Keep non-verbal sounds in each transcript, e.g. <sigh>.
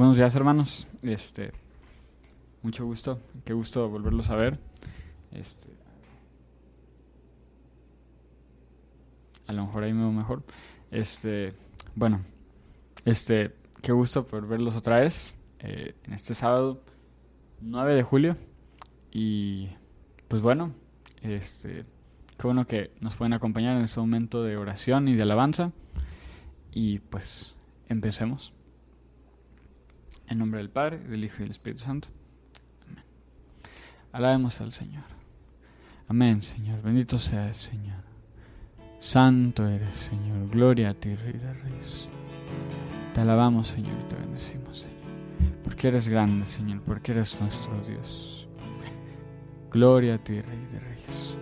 Buenos días, hermanos. Este, mucho gusto. Qué gusto volverlos a ver. Este, a lo mejor ahí me veo mejor. Este, bueno, este, qué gusto por verlos otra vez eh, en este sábado 9 de julio. Y pues bueno, este, qué bueno que nos pueden acompañar en este momento de oración y de alabanza. Y pues empecemos. En nombre del Padre, del Hijo y del Espíritu Santo. Amén. Alabemos al Señor. Amén, Señor. Bendito sea el Señor. Santo eres, Señor. Gloria a ti, Rey de Reyes. Te alabamos, Señor, y te bendecimos, Señor. Porque eres grande, Señor, porque eres nuestro Dios. Gloria a ti, Rey de Reyes.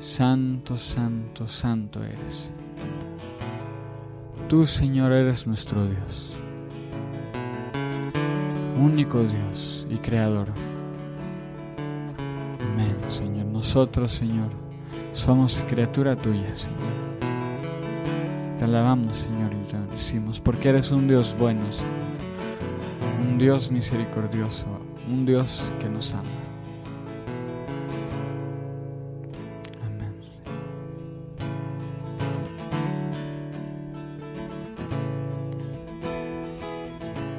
Santo, santo, santo eres. Tú, Señor, eres nuestro Dios único Dios y Creador. Amén, Señor. Nosotros, Señor, somos criatura tuya, Señor. Te alabamos, Señor, y te bendecimos, porque eres un Dios bueno, Señor. Un Dios misericordioso, un Dios que nos ama.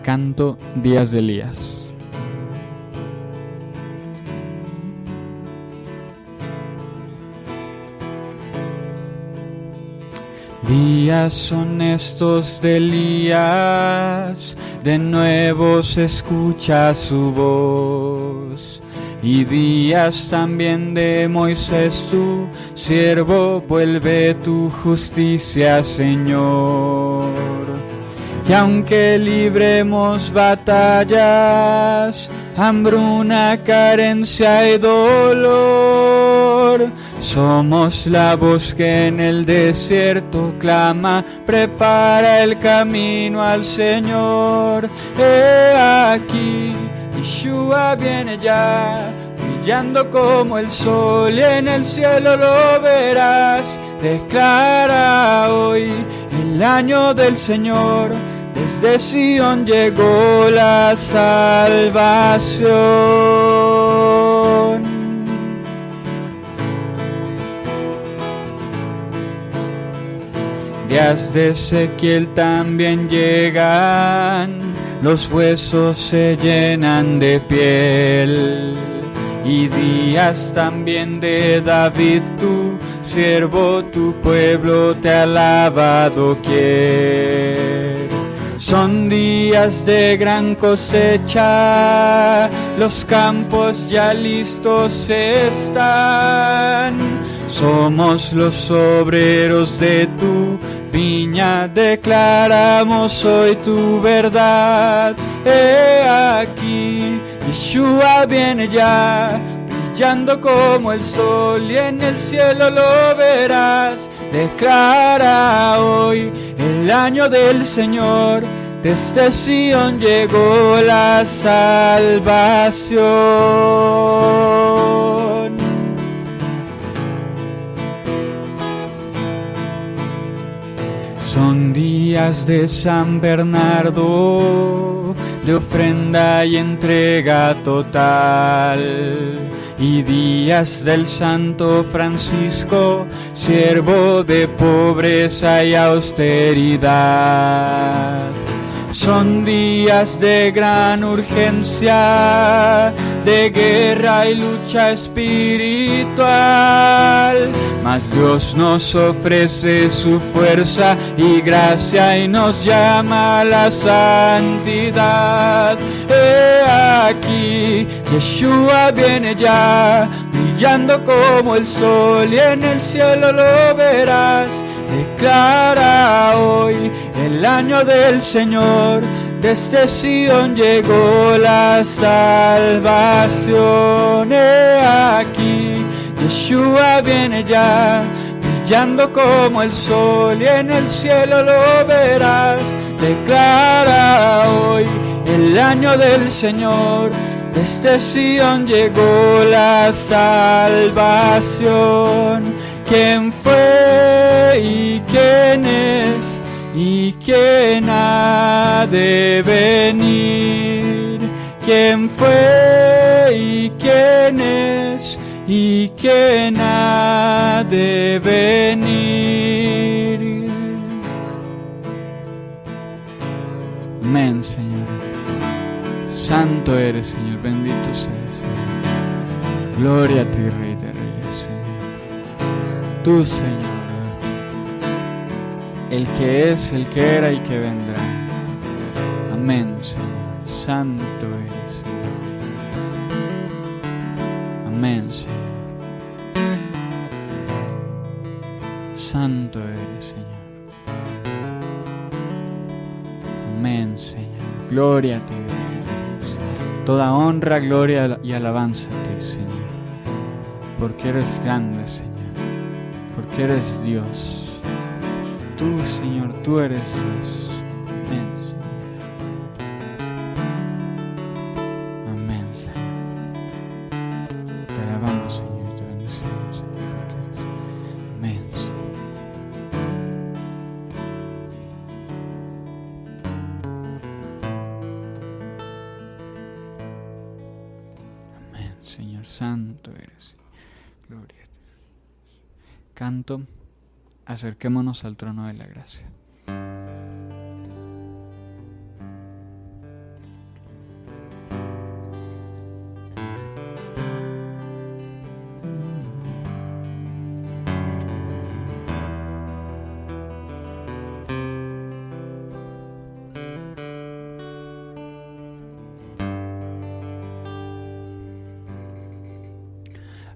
Canto Días de Elías. Días son estos de Elías, de nuevo se escucha su voz. Y días también de Moisés tu siervo, vuelve tu justicia, Señor. Y aunque libremos batallas, hambruna, carencia y dolor, somos la voz que en el desierto clama, prepara el camino al Señor. He aquí, Yeshua viene ya, brillando como el sol y en el cielo lo verás. Declara hoy el año del Señor, desde Sion llegó la salvación. Días de Ezequiel también llegan, los huesos se llenan de piel. Y días también de David, tu siervo, tu pueblo te ha alabado. Son días de gran cosecha, los campos ya listos están. Somos los obreros de tu viña, declaramos hoy tu verdad. He aquí, Yeshua viene ya, brillando como el sol y en el cielo lo verás. Declara hoy el año del Señor, desde Sion llegó la salvación. Son días de San Bernardo, de ofrenda y entrega total. Y días del Santo Francisco, siervo de pobreza y austeridad. Son días de gran urgencia, de guerra y lucha espiritual. Mas Dios nos ofrece su fuerza y gracia y nos llama a la santidad. He aquí, Yeshua viene ya, brillando como el sol y en el cielo lo verás. Declara año del Señor, desde Sion llegó la salvación. Aquí, Yeshua viene ya, brillando como el sol y en el cielo lo verás. Declara hoy el año del Señor, desde Sion llegó la salvación. ¿Quién fue y quién es y quién ha de venir, quién fue y quién es y quién ha de venir. Amén, Señor. Santo eres, Señor, bendito seas. Gloria a ti, Rey de Reyes, Señor. Tú, Señor el que es, el que era y que vendrá. Amén, Señor. Santo eres, Señor. Amén, Señor. Santo eres, Señor. Amén, Señor. Gloria a ti, Dios. Toda honra, gloria y alabanza a ti, Señor. Porque eres grande, Señor. Porque eres Dios. Tú, Señor, tú eres Dios. Amén. Amén, Señor. Te alabamos, Señor, te bendecimos, Señor. Amén, Señor. Amén, Señor, santo eres. Gloria a ti. Canto acerquémonos al trono de la gracia.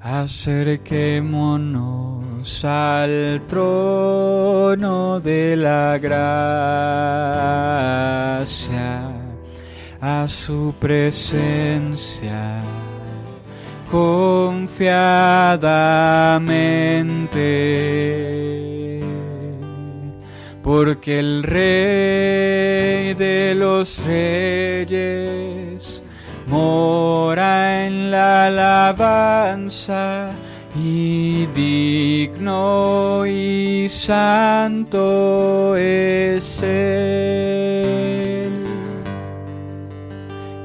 Acerquémonos al trono de la gracia, a su presencia, confiadamente, porque el Rey de los Reyes, mora en la alabanza y digno y santo es Él.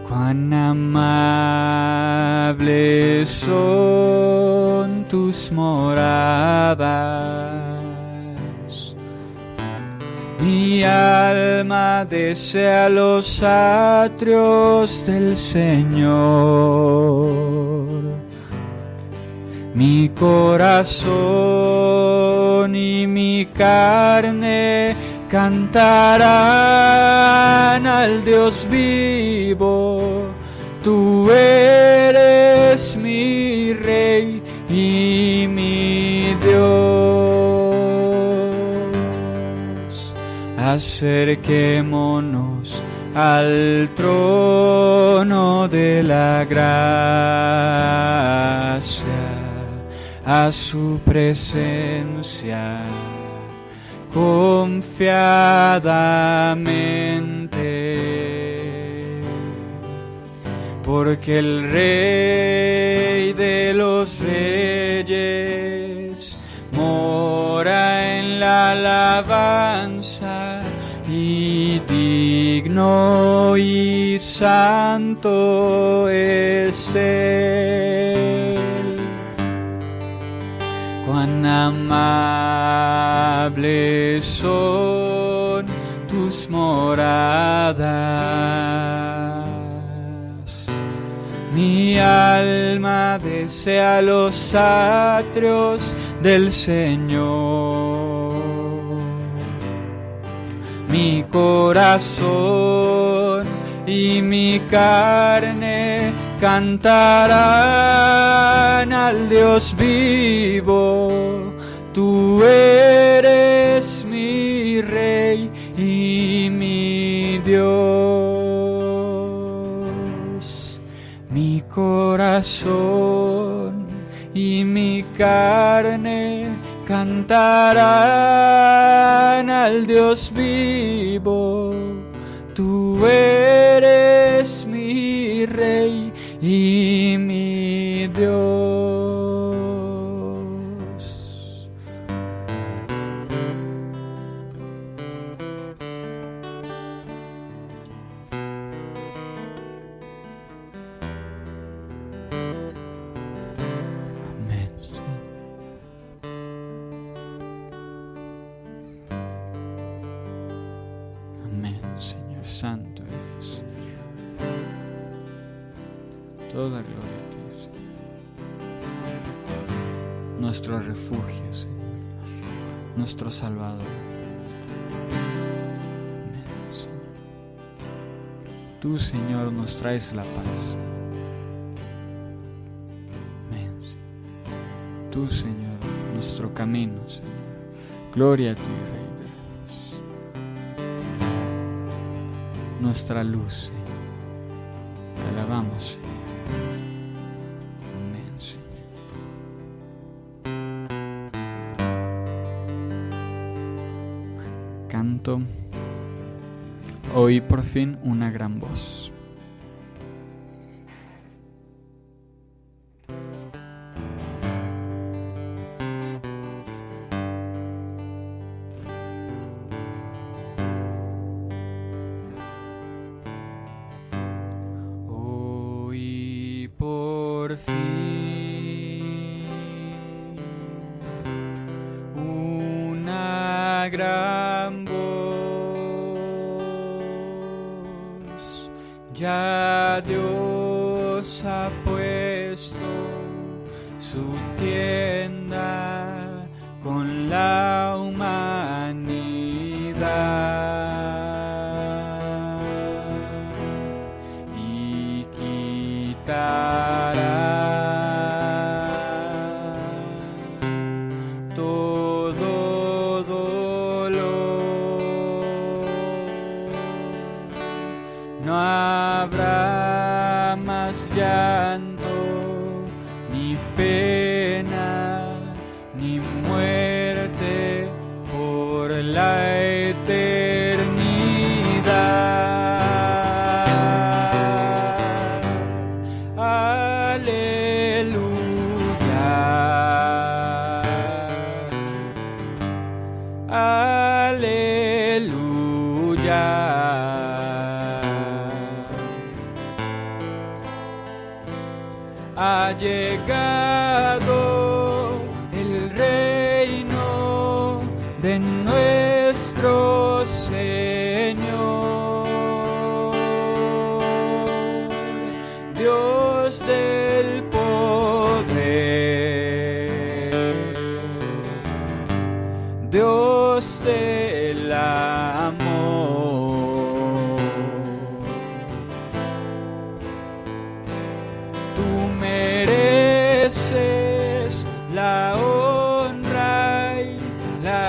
Cuán amables son tus moradas mi alma desea los atrios del Señor. Mi corazón y mi carne cantarán al Dios vivo. Tú eres mi rey y mi Dios. acerquémonos al trono de la gracia, a su presencia, confiadamente, porque el Rey de los Reyes mora en la alabanza y digno y santo es. Cuán amables son tus moradas. Mi alma desea los atrios del Señor mi corazón y mi carne cantarán al Dios vivo. Tú eres mi rey y mi Dios. Mi corazón y mi carne cantarán al Dios vivo. Tú eres mi rey y mi toda gloria a ti, Señor. Nuestro refugio, Señor. Nuestro Salvador. Señor. Tú, Señor, nos traes la paz. Amén. Señor. Tú, Señor, nuestro camino, Señor. Gloria a ti, Rey de Dios. Nuestra luz, Señor pronto oí por fin una gran voz. por fin. Te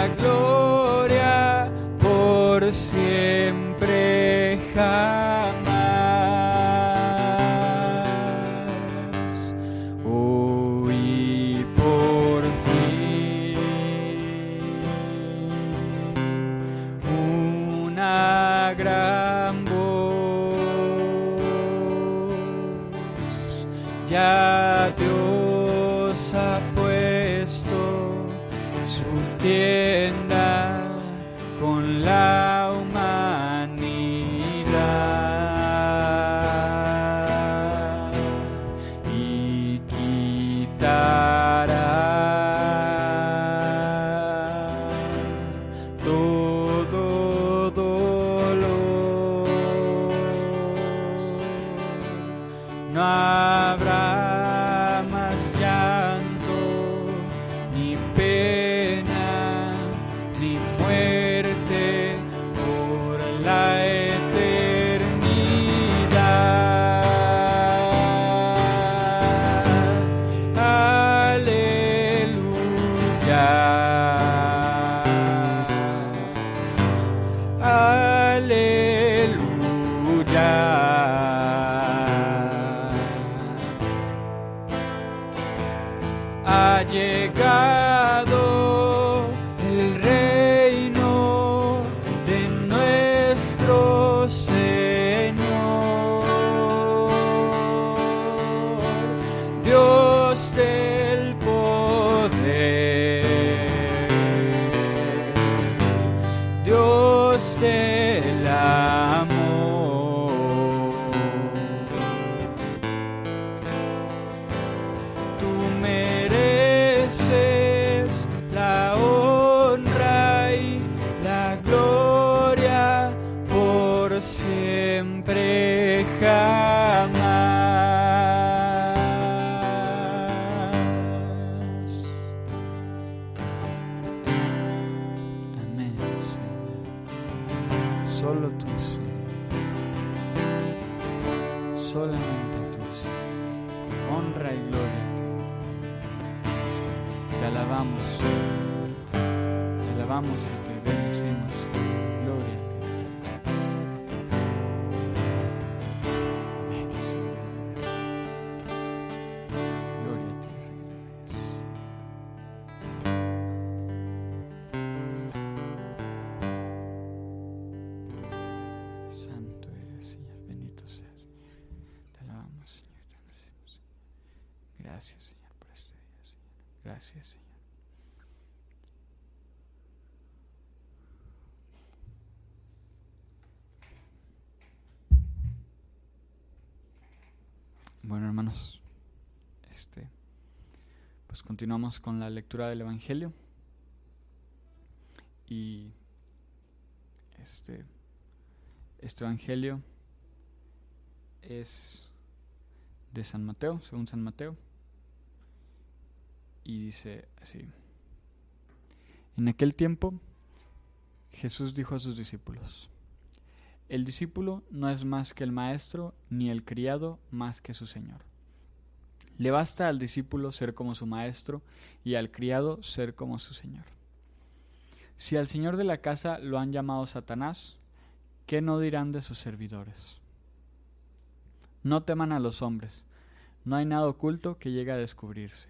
gloria por siempre. Gracias, Señor, por este día, Señor. Gracias, Señor. Bueno, hermanos, este, pues continuamos con la lectura del Evangelio. Y este, este Evangelio es de San Mateo, según San Mateo. Y dice así. En aquel tiempo Jesús dijo a sus discípulos, El discípulo no es más que el maestro, ni el criado más que su señor. Le basta al discípulo ser como su maestro y al criado ser como su señor. Si al señor de la casa lo han llamado Satanás, ¿qué no dirán de sus servidores? No teman a los hombres, no hay nada oculto que llegue a descubrirse,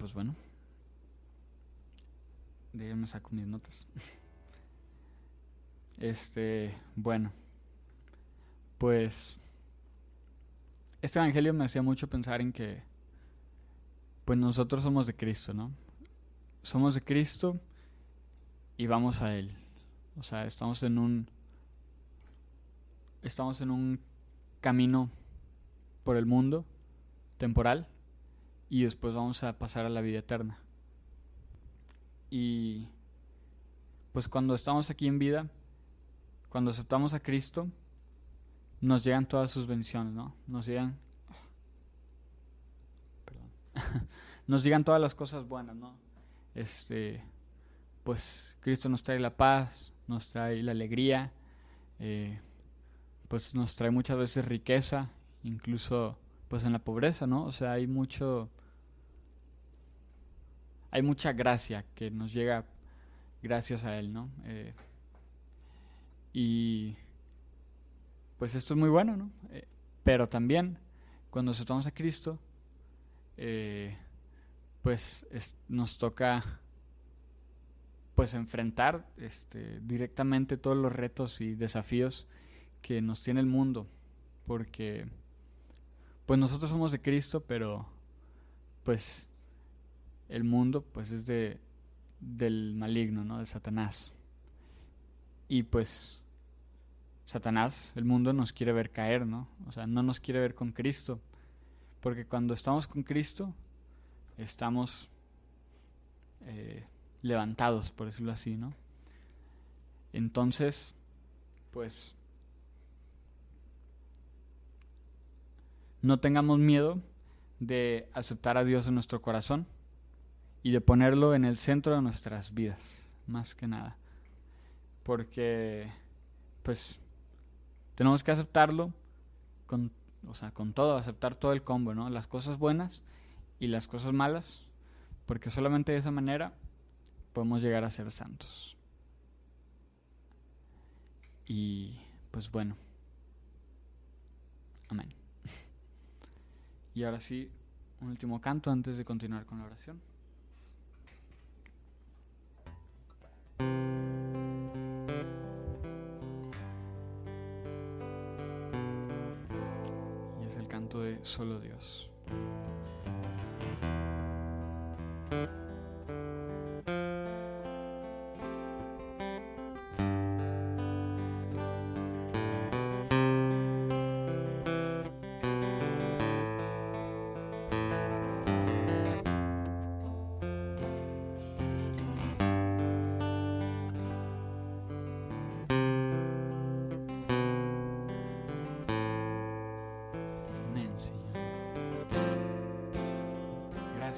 Pues bueno, déjenme saco mis notas. Este, bueno, pues este evangelio me hacía mucho pensar en que pues nosotros somos de Cristo, ¿no? Somos de Cristo y vamos a él. O sea, estamos en un estamos en un camino por el mundo temporal y después vamos a pasar a la vida eterna. Y pues cuando estamos aquí en vida, cuando aceptamos a Cristo, nos llegan todas sus bendiciones, ¿no? Nos llegan perdón. <laughs> nos llegan todas las cosas buenas, ¿no? Este pues Cristo nos trae la paz, nos trae la alegría, eh, pues nos trae muchas veces riqueza, incluso pues en la pobreza, ¿no? O sea, hay mucho hay mucha gracia que nos llega gracias a él, ¿no? Eh, y pues esto es muy bueno, ¿no? Eh, pero también cuando aceptamos a Cristo, eh, pues es, nos toca pues enfrentar este, directamente todos los retos y desafíos que nos tiene el mundo, porque pues nosotros somos de Cristo, pero pues el mundo pues es de del maligno, ¿no? De Satanás. Y pues Satanás, el mundo nos quiere ver caer, ¿no? O sea, no nos quiere ver con Cristo. Porque cuando estamos con Cristo, estamos eh, levantados, por decirlo así, ¿no? Entonces, pues, no tengamos miedo de aceptar a Dios en nuestro corazón y de ponerlo en el centro de nuestras vidas, más que nada. Porque, pues, tenemos que aceptarlo con, o sea, con todo, aceptar todo el combo, ¿no? Las cosas buenas y las cosas malas, porque solamente de esa manera podemos llegar a ser santos. Y, pues bueno, amén. <laughs> Y ahora sí, un último canto antes de continuar con la oración. De Solo Dios.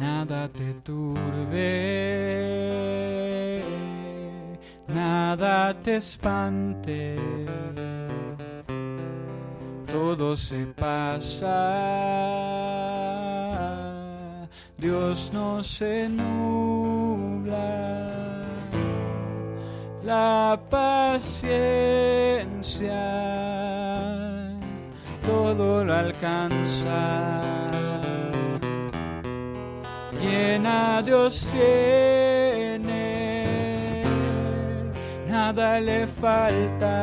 Nada te turbe, nada te espante, todo se pasa, Dios no se nubla la paciencia todo lo alcanza. Llena Dios tiene, nada le falta.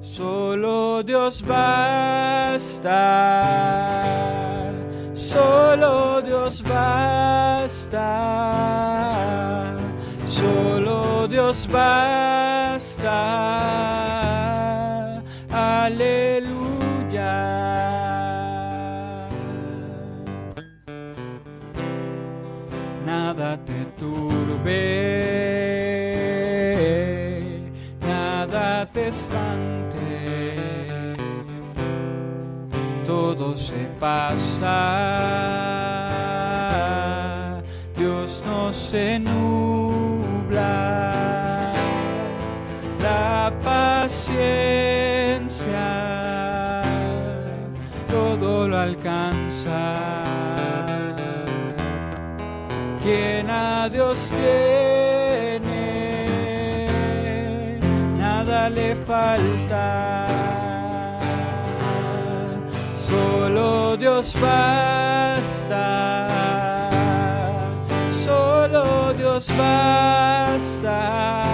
Solo Dios basta solo Dios basta, solo Dios basta, aleluya. Turbe, nada te todo se pasa, Dios tiene, nada le falta. Solo Dios basta, solo Dios basta,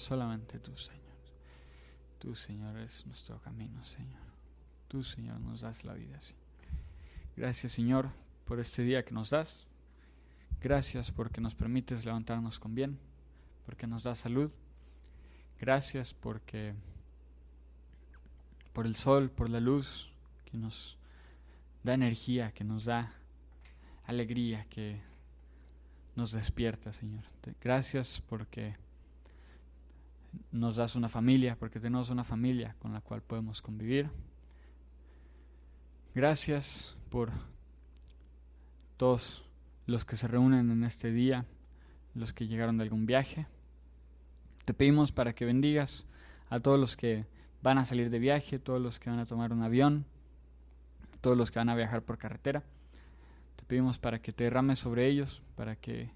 solamente tú, Señor. Tú, Señor, es nuestro camino, Señor. Tú, Señor, nos das la vida, sí. Gracias, Señor, por este día que nos das. Gracias porque nos permites levantarnos con bien, porque nos das salud. Gracias porque por el sol, por la luz que nos da energía, que nos da alegría, que nos despierta, Señor. Gracias porque nos das una familia, porque tenemos una familia con la cual podemos convivir. Gracias por todos los que se reúnen en este día, los que llegaron de algún viaje. Te pedimos para que bendigas a todos los que van a salir de viaje, todos los que van a tomar un avión, todos los que van a viajar por carretera. Te pedimos para que te derrames sobre ellos, para que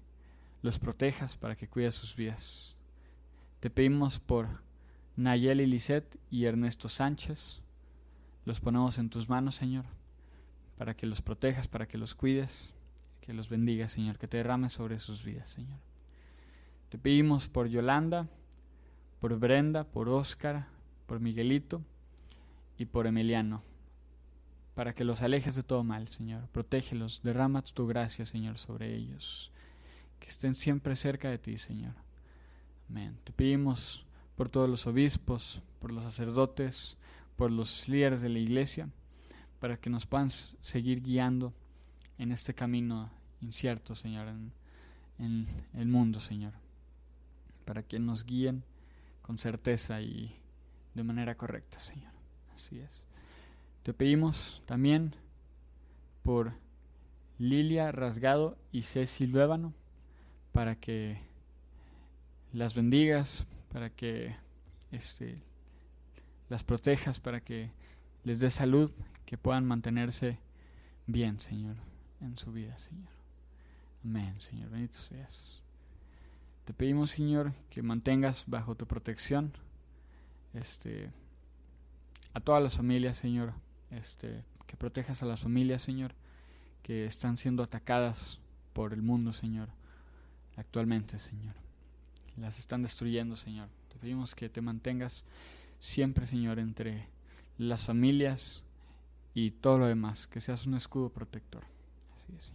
los protejas, para que cuides sus vidas. Te pedimos por Nayeli Lisset y Ernesto Sánchez. Los ponemos en tus manos, Señor, para que los protejas, para que los cuides, que los bendigas, Señor, que te derrames sobre sus vidas, Señor. Te pedimos por Yolanda, por Brenda, por Óscar, por Miguelito y por Emiliano, para que los alejes de todo mal, Señor. Protégelos, derrama tu gracia, Señor, sobre ellos. Que estén siempre cerca de ti, Señor. Te pedimos por todos los obispos, por los sacerdotes, por los líderes de la iglesia, para que nos puedan seguir guiando en este camino incierto, Señor, en, en el mundo, Señor. Para que nos guíen con certeza y de manera correcta, Señor. Así es. Te pedimos también por Lilia Rasgado y Ceci Luébano para que las bendigas, para que este, las protejas, para que les dé salud, que puedan mantenerse bien, Señor, en su vida, Señor. Amén, Señor, bendito seas. Te pedimos, Señor, que mantengas bajo tu protección este, a todas las familias, Señor, este, que protejas a las familias, Señor, que están siendo atacadas por el mundo, Señor, actualmente, Señor. Las están destruyendo, Señor. Te pedimos que te mantengas siempre, Señor, entre las familias y todo lo demás, que seas un escudo protector. Así es,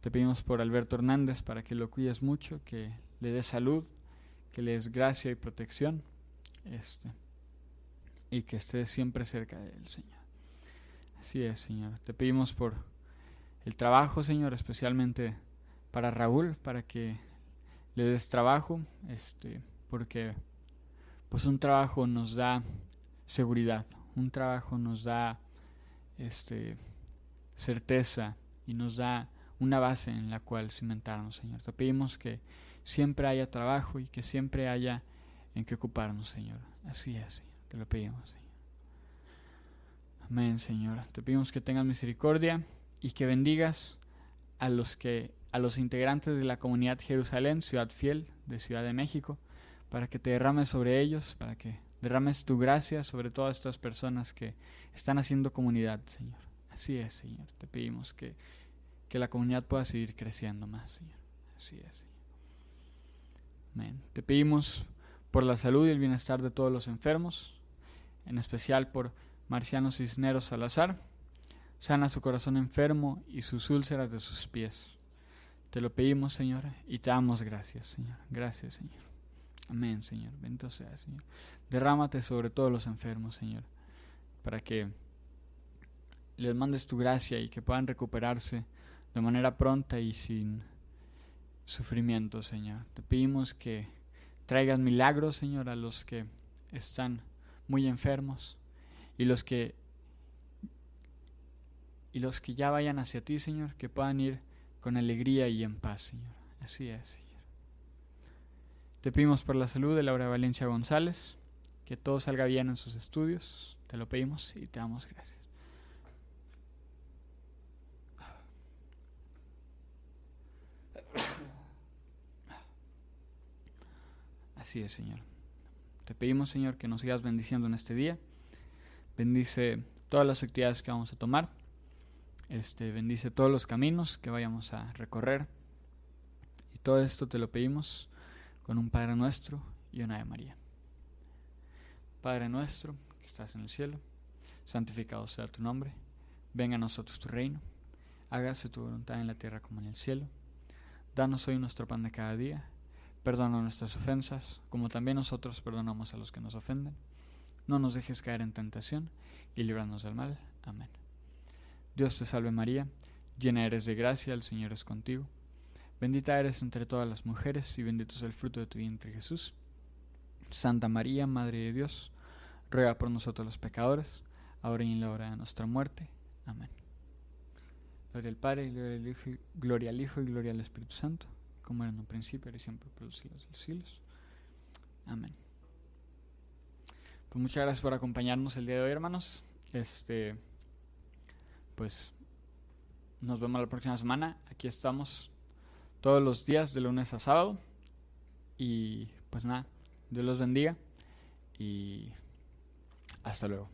Te pedimos por Alberto Hernández para que lo cuides mucho, que le des salud, que le des gracia y protección, este, y que estés siempre cerca de él, Señor. Así es, Señor. Te pedimos por el trabajo, Señor, especialmente para Raúl, para que le des trabajo, este, porque pues un trabajo nos da seguridad, un trabajo nos da este certeza y nos da una base en la cual cimentarnos, Señor. Te pedimos que siempre haya trabajo y que siempre haya en qué ocuparnos, Señor. Así es. Te lo pedimos, Señor. Amén, Señor. Te pedimos que tengas misericordia y que bendigas a los que a los integrantes de la comunidad Jerusalén, ciudad fiel de Ciudad de México, para que te derrames sobre ellos, para que derrames tu gracia sobre todas estas personas que están haciendo comunidad, Señor. Así es, Señor. Te pedimos que, que la comunidad pueda seguir creciendo más, Señor. Así es, Señor. Amén. Te pedimos por la salud y el bienestar de todos los enfermos, en especial por Marciano Cisneros Salazar. Sana su corazón enfermo y sus úlceras de sus pies. Te lo pedimos, Señor, y te damos gracias, Señor. Gracias, Señor. Amén, Señor. Bendito sea, Señor. Derrámate sobre todos los enfermos, Señor, para que les mandes tu gracia y que puedan recuperarse de manera pronta y sin sufrimiento, Señor. Te pedimos que traigas milagros, Señor, a los que están muy enfermos y los que y los que ya vayan hacia ti, Señor, que puedan ir con alegría y en paz, Señor. Así es, Señor. Te pedimos por la salud de Laura Valencia González, que todo salga bien en sus estudios. Te lo pedimos y te damos gracias. Así es, Señor. Te pedimos, Señor, que nos sigas bendiciendo en este día. Bendice todas las actividades que vamos a tomar. Este, bendice todos los caminos que vayamos a recorrer. Y todo esto te lo pedimos con un Padre nuestro y una de María. Padre nuestro, que estás en el cielo, santificado sea tu nombre. Venga a nosotros tu reino. Hágase tu voluntad en la tierra como en el cielo. Danos hoy nuestro pan de cada día. Perdona nuestras ofensas, como también nosotros perdonamos a los que nos ofenden. No nos dejes caer en tentación y líbranos del mal. Amén. Dios te salve María, llena eres de gracia, el Señor es contigo. Bendita eres entre todas las mujeres y bendito es el fruto de tu vientre Jesús. Santa María, Madre de Dios, ruega por nosotros los pecadores, ahora y en la hora de nuestra muerte. Amén. Gloria al Padre, gloria al Hijo, gloria al Hijo y gloria al Espíritu Santo, como era en un principio, y siempre, por los siglos de los siglos. Amén. Pues muchas gracias por acompañarnos el día de hoy, hermanos. Este pues nos vemos la próxima semana. Aquí estamos todos los días de lunes a sábado. Y pues nada, Dios los bendiga y hasta luego.